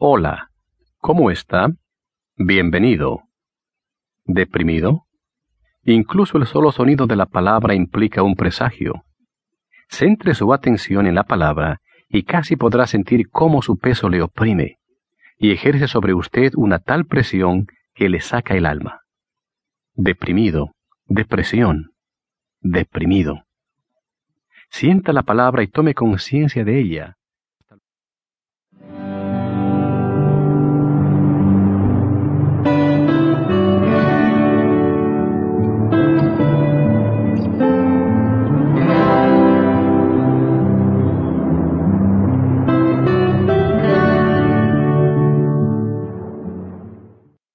Hola, ¿cómo está? Bienvenido. ¿Deprimido? Incluso el solo sonido de la palabra implica un presagio. Centre su atención en la palabra y casi podrá sentir cómo su peso le oprime y ejerce sobre usted una tal presión que le saca el alma. Deprimido, depresión, deprimido. Sienta la palabra y tome conciencia de ella,